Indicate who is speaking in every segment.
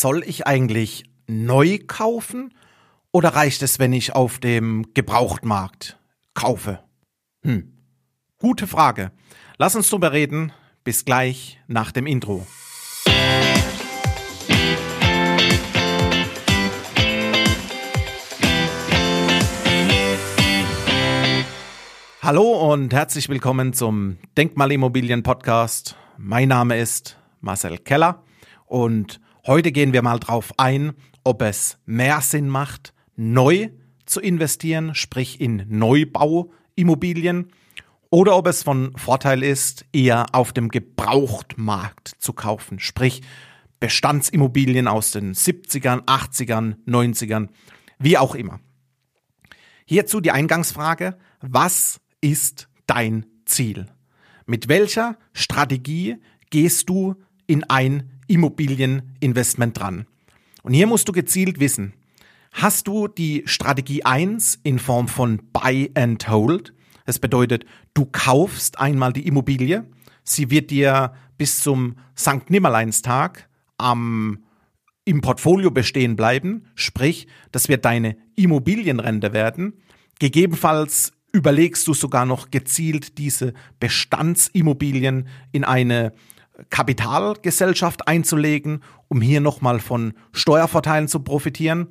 Speaker 1: soll ich eigentlich neu kaufen oder reicht es, wenn ich auf dem Gebrauchtmarkt kaufe? Hm. Gute Frage. Lass uns drüber reden. Bis gleich nach dem Intro. Hallo und herzlich willkommen zum Denkmalimmobilien Podcast. Mein Name ist Marcel Keller und heute gehen wir mal drauf ein, ob es mehr Sinn macht, neu zu investieren, sprich in Neubauimmobilien, oder ob es von Vorteil ist, eher auf dem Gebrauchtmarkt zu kaufen, sprich Bestandsimmobilien aus den 70ern, 80ern, 90ern, wie auch immer. Hierzu die Eingangsfrage, was ist dein Ziel? Mit welcher Strategie gehst du in ein Immobilieninvestment dran? Und hier musst du gezielt wissen, hast du die Strategie 1 in Form von Buy and Hold? Das bedeutet, du kaufst einmal die Immobilie, sie wird dir bis zum St. Nimmerleinstag am im Portfolio bestehen bleiben, sprich, das wird deine Immobilienrente werden. Gegebenenfalls überlegst du sogar noch gezielt diese Bestandsimmobilien in eine Kapitalgesellschaft einzulegen, um hier nochmal von Steuervorteilen zu profitieren.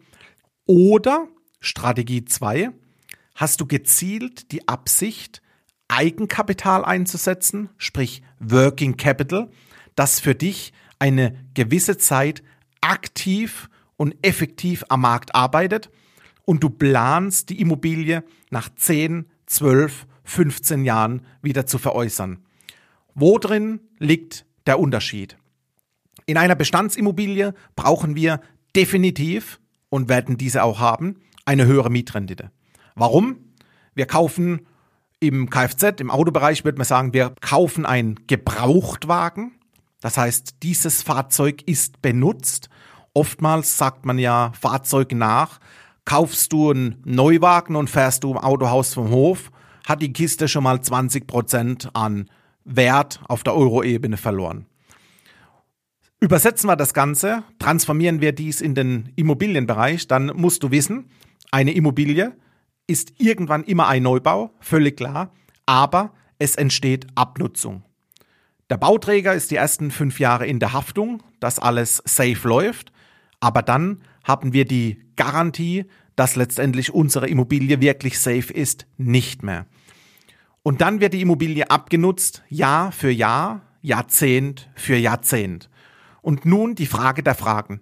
Speaker 1: Oder Strategie 2, hast du gezielt die Absicht, Eigenkapital einzusetzen, sprich Working Capital, das für dich eine gewisse Zeit aktiv und effektiv am Markt arbeitet und du planst die Immobilie nach 10, 12, 15 Jahren wieder zu veräußern. Wo drin liegt der Unterschied? In einer Bestandsimmobilie brauchen wir definitiv und werden diese auch haben, eine höhere Mietrendite. Warum? Wir kaufen im Kfz, im Autobereich würde man sagen, wir kaufen einen Gebrauchtwagen. Das heißt, dieses Fahrzeug ist benutzt. Oftmals sagt man ja Fahrzeug nach, kaufst du einen Neuwagen und fährst du im Autohaus vom Hof, hat die Kiste schon mal 20 Prozent an Wert auf der Euro-Ebene verloren. Übersetzen wir das Ganze, transformieren wir dies in den Immobilienbereich, dann musst du wissen, eine Immobilie ist irgendwann immer ein Neubau, völlig klar, aber es entsteht Abnutzung. Der Bauträger ist die ersten fünf Jahre in der Haftung, dass alles safe läuft, aber dann haben wir die Garantie, dass letztendlich unsere Immobilie wirklich safe ist, nicht mehr. Und dann wird die Immobilie abgenutzt, Jahr für Jahr, Jahrzehnt für Jahrzehnt. Und nun die Frage der Fragen.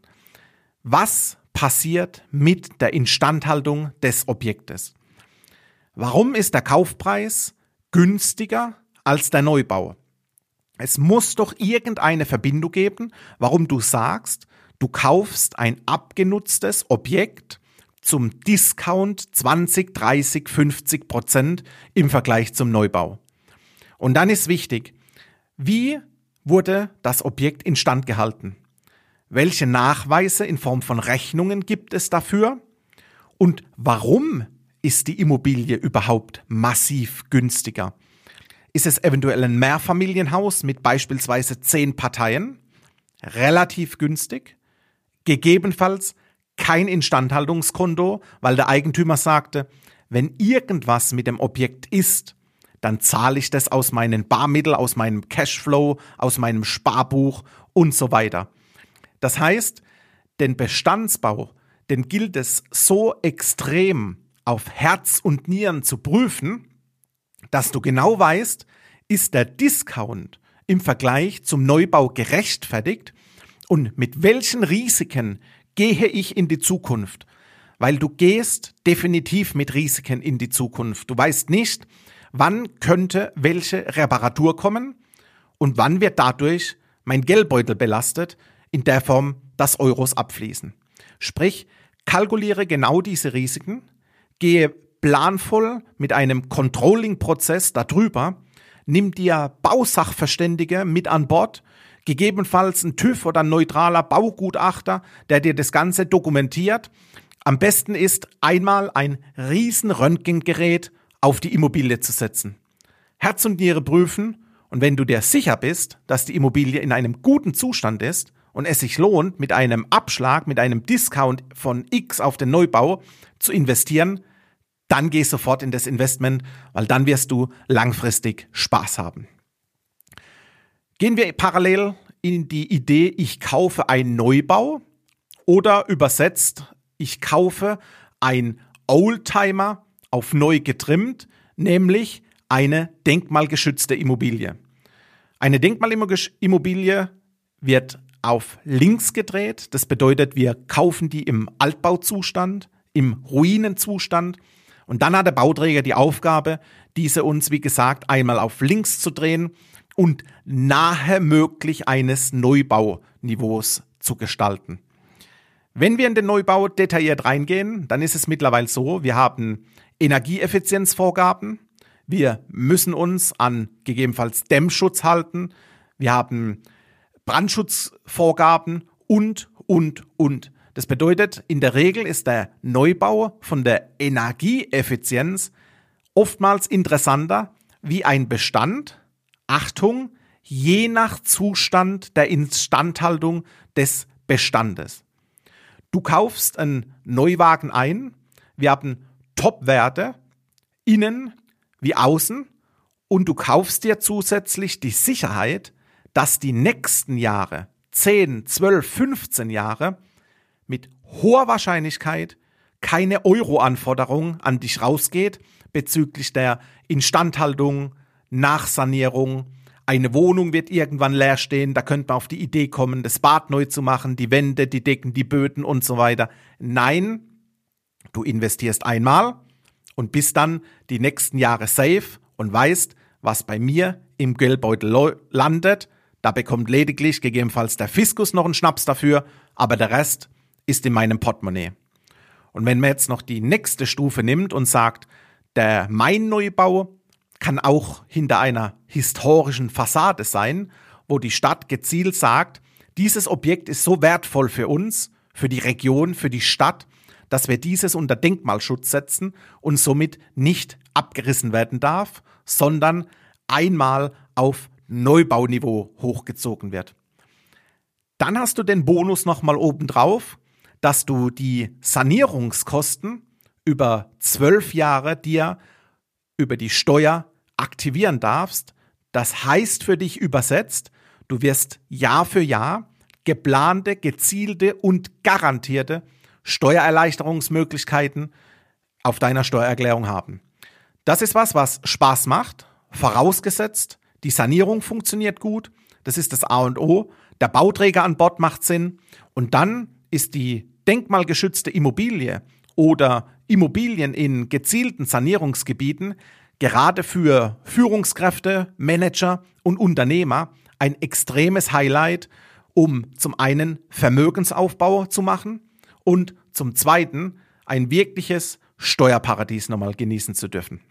Speaker 1: Was passiert mit der Instandhaltung des Objektes? Warum ist der Kaufpreis günstiger als der Neubau? Es muss doch irgendeine Verbindung geben, warum du sagst, Du kaufst ein abgenutztes Objekt zum Discount 20, 30, 50 Prozent im Vergleich zum Neubau. Und dann ist wichtig, wie wurde das Objekt instand gehalten? Welche Nachweise in Form von Rechnungen gibt es dafür? Und warum ist die Immobilie überhaupt massiv günstiger? Ist es eventuell ein Mehrfamilienhaus mit beispielsweise zehn Parteien? Relativ günstig gegebenenfalls kein Instandhaltungskonto, weil der Eigentümer sagte, wenn irgendwas mit dem Objekt ist, dann zahle ich das aus meinen Barmitteln, aus meinem Cashflow, aus meinem Sparbuch und so weiter. Das heißt, den Bestandsbau, den gilt es so extrem auf Herz und Nieren zu prüfen, dass du genau weißt, ist der Discount im Vergleich zum Neubau gerechtfertigt und mit welchen Risiken gehe ich in die Zukunft? Weil du gehst definitiv mit Risiken in die Zukunft. Du weißt nicht, wann könnte welche Reparatur kommen und wann wird dadurch mein Geldbeutel belastet, in der Form, dass Euros abfließen. Sprich, kalkuliere genau diese Risiken, gehe planvoll mit einem Controlling-Prozess darüber, nimm dir Bausachverständige mit an Bord, gegebenenfalls ein TÜV oder ein neutraler Baugutachter, der dir das Ganze dokumentiert. Am besten ist einmal ein riesen Röntgengerät auf die Immobilie zu setzen. Herz und Niere prüfen und wenn du dir sicher bist, dass die Immobilie in einem guten Zustand ist und es sich lohnt, mit einem Abschlag, mit einem Discount von X auf den Neubau zu investieren, dann geh sofort in das Investment, weil dann wirst du langfristig Spaß haben. Gehen wir parallel in die Idee, ich kaufe einen Neubau oder übersetzt, ich kaufe ein Oldtimer auf neu getrimmt, nämlich eine denkmalgeschützte Immobilie. Eine Denkmalimmobilie wird auf links gedreht. Das bedeutet, wir kaufen die im Altbauzustand, im Ruinenzustand. Und dann hat der Bauträger die Aufgabe, diese uns, wie gesagt, einmal auf links zu drehen und nahe möglich eines Neubauniveaus zu gestalten. Wenn wir in den Neubau detailliert reingehen, dann ist es mittlerweile so, wir haben Energieeffizienzvorgaben, wir müssen uns an gegebenenfalls Dämmschutz halten, wir haben Brandschutzvorgaben und, und, und. Das bedeutet, in der Regel ist der Neubau von der Energieeffizienz oftmals interessanter wie ein Bestand, Achtung, je nach Zustand der Instandhaltung des Bestandes. Du kaufst einen Neuwagen ein, wir haben Top-Werte, innen wie außen, und du kaufst dir zusätzlich die Sicherheit, dass die nächsten Jahre, 10, 12, 15 Jahre, mit hoher Wahrscheinlichkeit keine Euro-Anforderung an dich rausgeht bezüglich der Instandhaltung, Nachsanierung. Eine Wohnung wird irgendwann leer stehen, da könnte man auf die Idee kommen, das Bad neu zu machen, die Wände, die Decken, die Böden und so weiter. Nein, du investierst einmal und bist dann die nächsten Jahre safe und weißt, was bei mir im Geldbeutel landet. Da bekommt lediglich gegebenenfalls der Fiskus noch einen Schnaps dafür, aber der Rest ist in meinem Portemonnaie. Und wenn man jetzt noch die nächste Stufe nimmt und sagt, der Main-Neubau kann auch hinter einer historischen Fassade sein, wo die Stadt gezielt sagt, dieses Objekt ist so wertvoll für uns, für die Region, für die Stadt, dass wir dieses unter Denkmalschutz setzen und somit nicht abgerissen werden darf, sondern einmal auf Neubauniveau hochgezogen wird. Dann hast du den Bonus nochmal obendrauf, dass du die Sanierungskosten über zwölf Jahre dir über die Steuer aktivieren darfst. Das heißt für dich übersetzt, du wirst Jahr für Jahr geplante, gezielte und garantierte Steuererleichterungsmöglichkeiten auf deiner Steuererklärung haben. Das ist was, was Spaß macht, vorausgesetzt, die Sanierung funktioniert gut, das ist das A und O, der Bauträger an Bord macht Sinn und dann ist die denkmalgeschützte Immobilie oder Immobilien in gezielten Sanierungsgebieten gerade für Führungskräfte, Manager und Unternehmer ein extremes Highlight, um zum einen Vermögensaufbau zu machen und zum zweiten ein wirkliches Steuerparadies nochmal genießen zu dürfen.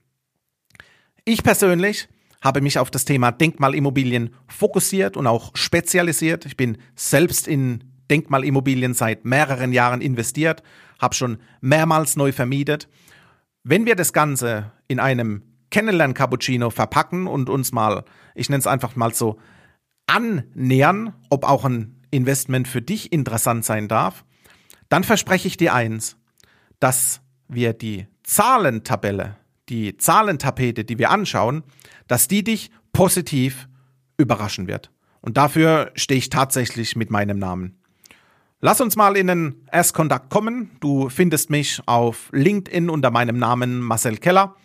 Speaker 1: Ich persönlich habe mich auf das Thema Denkmalimmobilien fokussiert und auch spezialisiert. Ich bin selbst in Denkmalimmobilien seit mehreren Jahren investiert, habe schon mehrmals neu vermietet. Wenn wir das Ganze in einem Kennenlern-Cappuccino verpacken und uns mal, ich nenne es einfach mal so, annähern, ob auch ein Investment für dich interessant sein darf, dann verspreche ich dir eins, dass wir die Zahlentabelle, die Zahlentapete, die wir anschauen, dass die dich positiv überraschen wird. Und dafür stehe ich tatsächlich mit meinem Namen. Lass uns mal in den Erstkontakt kommen. Du findest mich auf LinkedIn unter meinem Namen Marcel Keller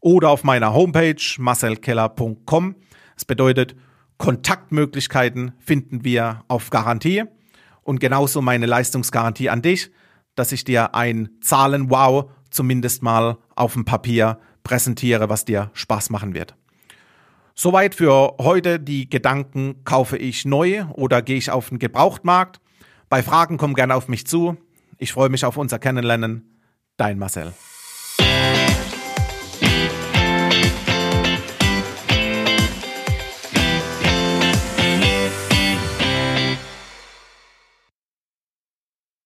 Speaker 1: oder auf meiner Homepage marcelkeller.com. Das bedeutet, Kontaktmöglichkeiten finden wir auf Garantie und genauso meine Leistungsgarantie an dich, dass ich dir ein Zahlen-Wow zumindest mal auf dem Papier präsentiere, was dir Spaß machen wird. Soweit für heute die Gedanken, kaufe ich neu oder gehe ich auf den Gebrauchtmarkt? Bei Fragen komm gerne auf mich zu. Ich freue mich auf unser Kennenlernen. Dein Marcel.